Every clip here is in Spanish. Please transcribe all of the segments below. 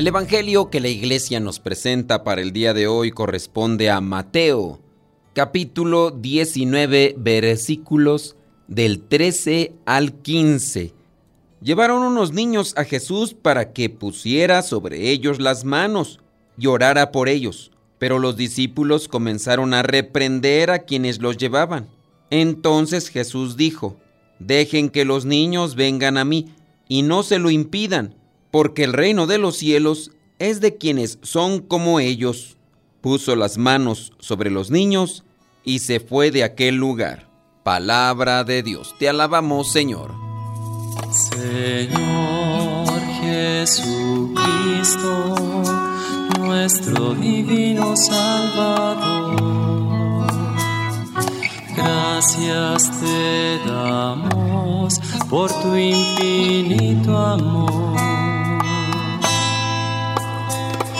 El Evangelio que la iglesia nos presenta para el día de hoy corresponde a Mateo, capítulo 19, versículos del 13 al 15. Llevaron unos niños a Jesús para que pusiera sobre ellos las manos y orara por ellos, pero los discípulos comenzaron a reprender a quienes los llevaban. Entonces Jesús dijo, Dejen que los niños vengan a mí y no se lo impidan porque el reino de los cielos es de quienes son como ellos. Puso las manos sobre los niños y se fue de aquel lugar. Palabra de Dios, te alabamos Señor. Señor Jesucristo, nuestro divino Salvador, gracias te damos por tu infinito amor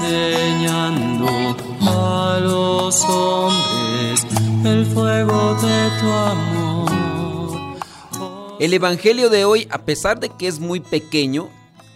enseñando a los hombres el fuego de tu amor. El Evangelio de hoy, a pesar de que es muy pequeño,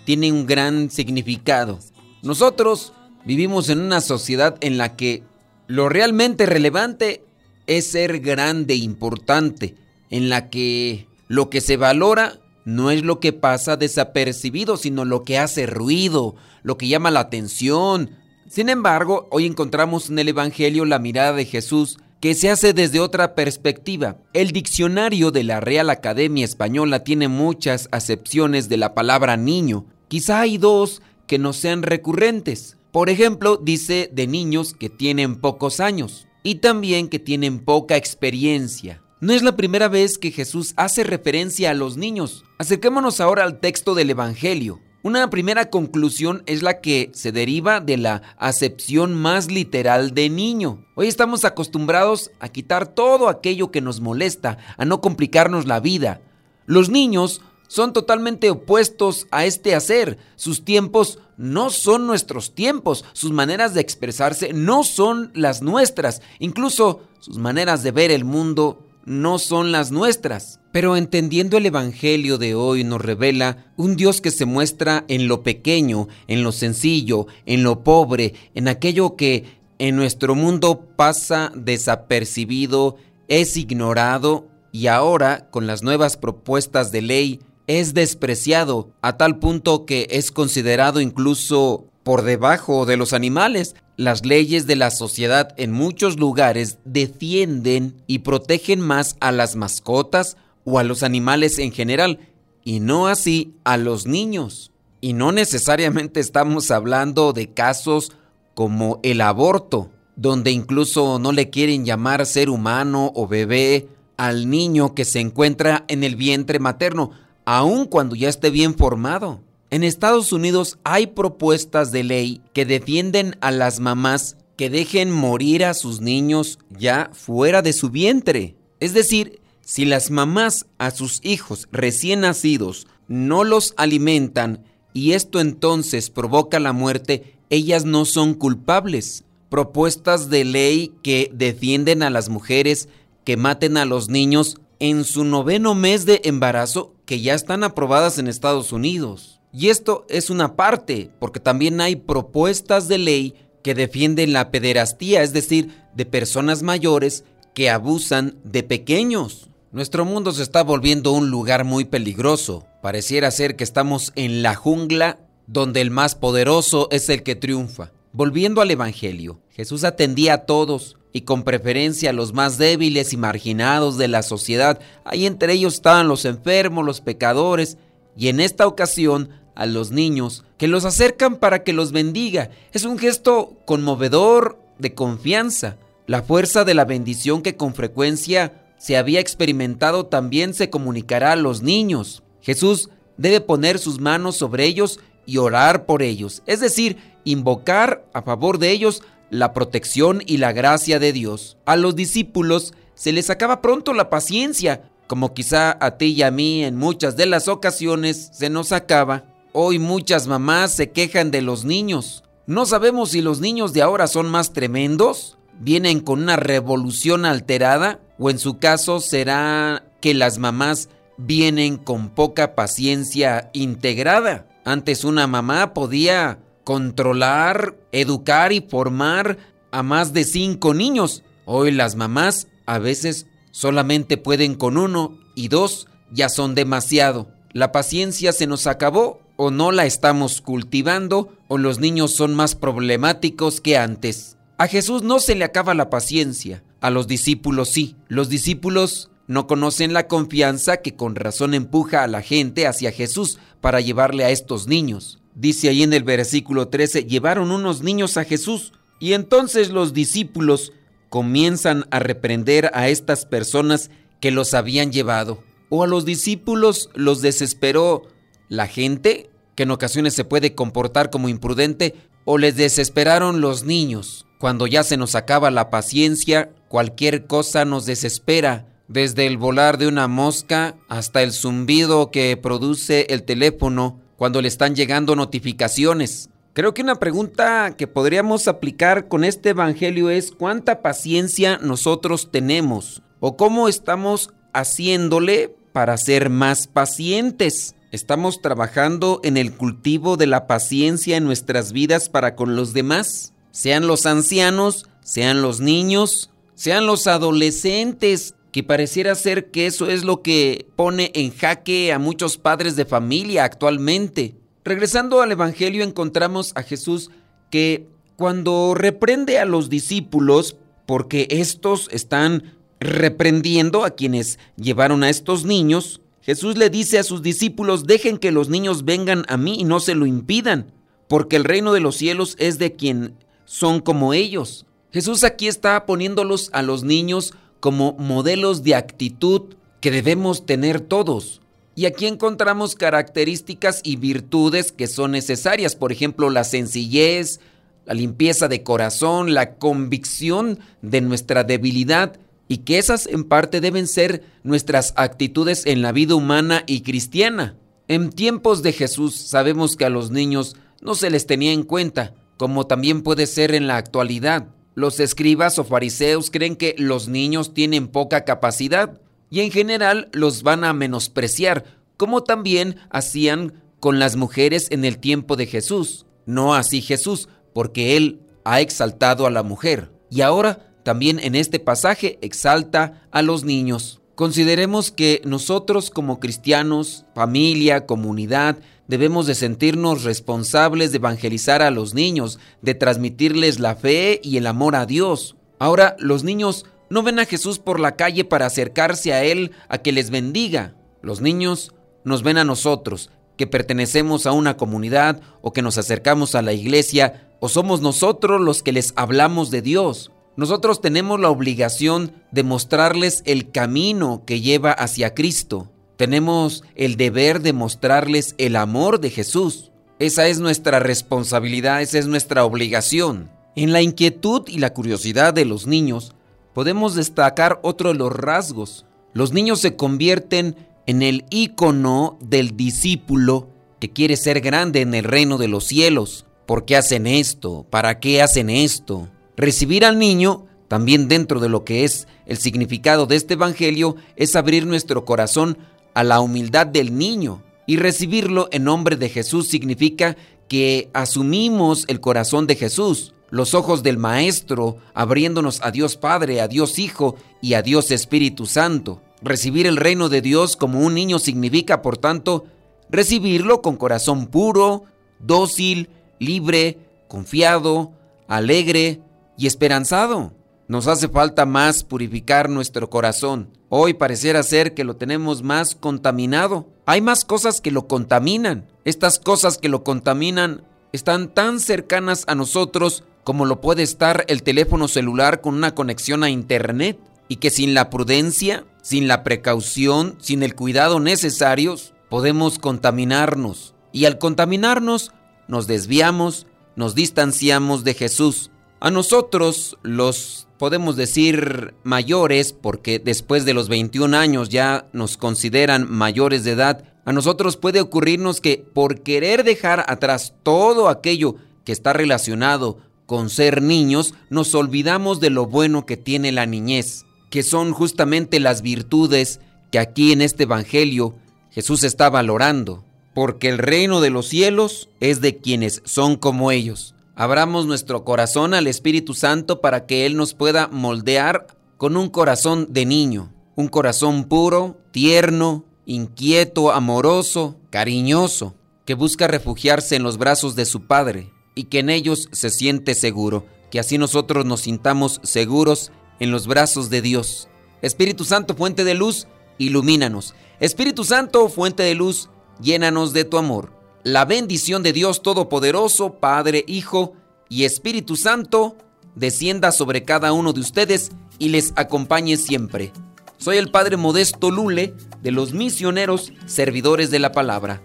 tiene un gran significado. Nosotros vivimos en una sociedad en la que lo realmente relevante es ser grande, importante, en la que lo que se valora no es lo que pasa desapercibido, sino lo que hace ruido, lo que llama la atención. Sin embargo, hoy encontramos en el Evangelio la mirada de Jesús que se hace desde otra perspectiva. El diccionario de la Real Academia Española tiene muchas acepciones de la palabra niño. Quizá hay dos que no sean recurrentes. Por ejemplo, dice de niños que tienen pocos años y también que tienen poca experiencia. No es la primera vez que Jesús hace referencia a los niños. Acerquémonos ahora al texto del Evangelio. Una primera conclusión es la que se deriva de la acepción más literal de niño. Hoy estamos acostumbrados a quitar todo aquello que nos molesta, a no complicarnos la vida. Los niños son totalmente opuestos a este hacer. Sus tiempos no son nuestros tiempos, sus maneras de expresarse no son las nuestras, incluso sus maneras de ver el mundo no son las nuestras. Pero entendiendo el Evangelio de hoy nos revela un Dios que se muestra en lo pequeño, en lo sencillo, en lo pobre, en aquello que en nuestro mundo pasa desapercibido, es ignorado y ahora con las nuevas propuestas de ley es despreciado a tal punto que es considerado incluso por debajo de los animales. Las leyes de la sociedad en muchos lugares defienden y protegen más a las mascotas o a los animales en general, y no así a los niños. Y no necesariamente estamos hablando de casos como el aborto, donde incluso no le quieren llamar ser humano o bebé al niño que se encuentra en el vientre materno, aun cuando ya esté bien formado. En Estados Unidos hay propuestas de ley que defienden a las mamás que dejen morir a sus niños ya fuera de su vientre. Es decir, si las mamás a sus hijos recién nacidos no los alimentan y esto entonces provoca la muerte, ellas no son culpables. Propuestas de ley que defienden a las mujeres que maten a los niños en su noveno mes de embarazo que ya están aprobadas en Estados Unidos. Y esto es una parte, porque también hay propuestas de ley que defienden la pederastía, es decir, de personas mayores que abusan de pequeños. Nuestro mundo se está volviendo un lugar muy peligroso. Pareciera ser que estamos en la jungla donde el más poderoso es el que triunfa. Volviendo al Evangelio, Jesús atendía a todos y con preferencia a los más débiles y marginados de la sociedad. Ahí entre ellos estaban los enfermos, los pecadores y en esta ocasión a los niños que los acercan para que los bendiga. Es un gesto conmovedor de confianza. La fuerza de la bendición que con frecuencia se había experimentado también se comunicará a los niños. Jesús debe poner sus manos sobre ellos y orar por ellos, es decir, invocar a favor de ellos la protección y la gracia de Dios. A los discípulos se les acaba pronto la paciencia, como quizá a ti y a mí en muchas de las ocasiones se nos acaba. Hoy muchas mamás se quejan de los niños. No sabemos si los niños de ahora son más tremendos, vienen con una revolución alterada o en su caso será que las mamás vienen con poca paciencia integrada. Antes una mamá podía controlar, educar y formar a más de cinco niños. Hoy las mamás a veces solamente pueden con uno y dos ya son demasiado. La paciencia se nos acabó o no la estamos cultivando o los niños son más problemáticos que antes. A Jesús no se le acaba la paciencia, a los discípulos sí. Los discípulos no conocen la confianza que con razón empuja a la gente hacia Jesús para llevarle a estos niños. Dice ahí en el versículo 13, llevaron unos niños a Jesús y entonces los discípulos comienzan a reprender a estas personas que los habían llevado. O a los discípulos los desesperó la gente, que en ocasiones se puede comportar como imprudente, o les desesperaron los niños. Cuando ya se nos acaba la paciencia, cualquier cosa nos desespera, desde el volar de una mosca hasta el zumbido que produce el teléfono cuando le están llegando notificaciones. Creo que una pregunta que podríamos aplicar con este Evangelio es cuánta paciencia nosotros tenemos o cómo estamos haciéndole para ser más pacientes. ¿Estamos trabajando en el cultivo de la paciencia en nuestras vidas para con los demás? Sean los ancianos, sean los niños, sean los adolescentes, que pareciera ser que eso es lo que pone en jaque a muchos padres de familia actualmente. Regresando al Evangelio encontramos a Jesús que cuando reprende a los discípulos, porque estos están reprendiendo a quienes llevaron a estos niños, Jesús le dice a sus discípulos, dejen que los niños vengan a mí y no se lo impidan, porque el reino de los cielos es de quien son como ellos. Jesús aquí está poniéndolos a los niños como modelos de actitud que debemos tener todos. Y aquí encontramos características y virtudes que son necesarias, por ejemplo, la sencillez, la limpieza de corazón, la convicción de nuestra debilidad y que esas en parte deben ser nuestras actitudes en la vida humana y cristiana. En tiempos de Jesús sabemos que a los niños no se les tenía en cuenta, como también puede ser en la actualidad. Los escribas o fariseos creen que los niños tienen poca capacidad y en general los van a menospreciar, como también hacían con las mujeres en el tiempo de Jesús. No así Jesús, porque Él ha exaltado a la mujer. Y ahora también en este pasaje exalta a los niños. Consideremos que nosotros como cristianos, familia, comunidad, debemos de sentirnos responsables de evangelizar a los niños, de transmitirles la fe y el amor a Dios. Ahora, los niños no ven a Jesús por la calle para acercarse a Él a que les bendiga. Los niños nos ven a nosotros, que pertenecemos a una comunidad o que nos acercamos a la iglesia, o somos nosotros los que les hablamos de Dios. Nosotros tenemos la obligación de mostrarles el camino que lleva hacia Cristo. Tenemos el deber de mostrarles el amor de Jesús. Esa es nuestra responsabilidad, esa es nuestra obligación. En la inquietud y la curiosidad de los niños, podemos destacar otro de los rasgos. Los niños se convierten en el ícono del discípulo que quiere ser grande en el reino de los cielos. ¿Por qué hacen esto? ¿Para qué hacen esto? Recibir al niño, también dentro de lo que es el significado de este Evangelio, es abrir nuestro corazón a la humildad del niño. Y recibirlo en nombre de Jesús significa que asumimos el corazón de Jesús, los ojos del Maestro, abriéndonos a Dios Padre, a Dios Hijo y a Dios Espíritu Santo. Recibir el reino de Dios como un niño significa, por tanto, recibirlo con corazón puro, dócil, libre, confiado, alegre y esperanzado. Nos hace falta más purificar nuestro corazón. Hoy pareciera ser que lo tenemos más contaminado. Hay más cosas que lo contaminan. Estas cosas que lo contaminan están tan cercanas a nosotros como lo puede estar el teléfono celular con una conexión a Internet. Y que sin la prudencia, sin la precaución, sin el cuidado necesarios, podemos contaminarnos. Y al contaminarnos, nos desviamos, nos distanciamos de Jesús. A nosotros, los podemos decir mayores, porque después de los 21 años ya nos consideran mayores de edad, a nosotros puede ocurrirnos que por querer dejar atrás todo aquello que está relacionado con ser niños, nos olvidamos de lo bueno que tiene la niñez, que son justamente las virtudes que aquí en este Evangelio Jesús está valorando, porque el reino de los cielos es de quienes son como ellos. Abramos nuestro corazón al Espíritu Santo para que Él nos pueda moldear con un corazón de niño, un corazón puro, tierno, inquieto, amoroso, cariñoso, que busca refugiarse en los brazos de su Padre y que en ellos se siente seguro, que así nosotros nos sintamos seguros en los brazos de Dios. Espíritu Santo, fuente de luz, ilumínanos. Espíritu Santo, fuente de luz, llénanos de tu amor la bendición de Dios Todopoderoso, Padre, Hijo y Espíritu Santo, descienda sobre cada uno de ustedes y les acompañe siempre. Soy el Padre Modesto Lule de los misioneros servidores de la palabra.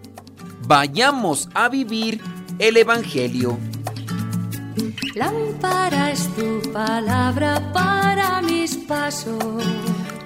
Vayamos a vivir el Evangelio. Lámpara es tu palabra para mis pasos,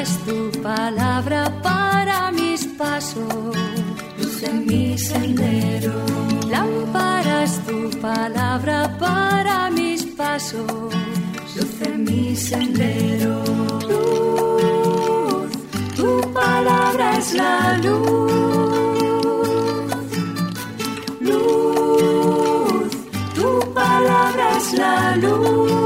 Es tu palabra para mis pasos, luz en mi sendero. Lámpara tu palabra para mis pasos, luz en mi sendero. Luz, tu palabra es la luz. Luz, tu palabra es la luz.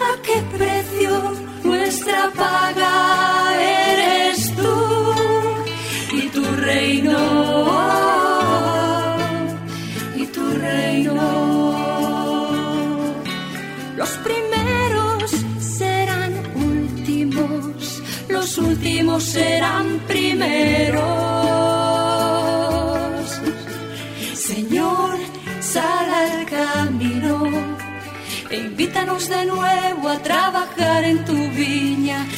a qué precio, nuestra paga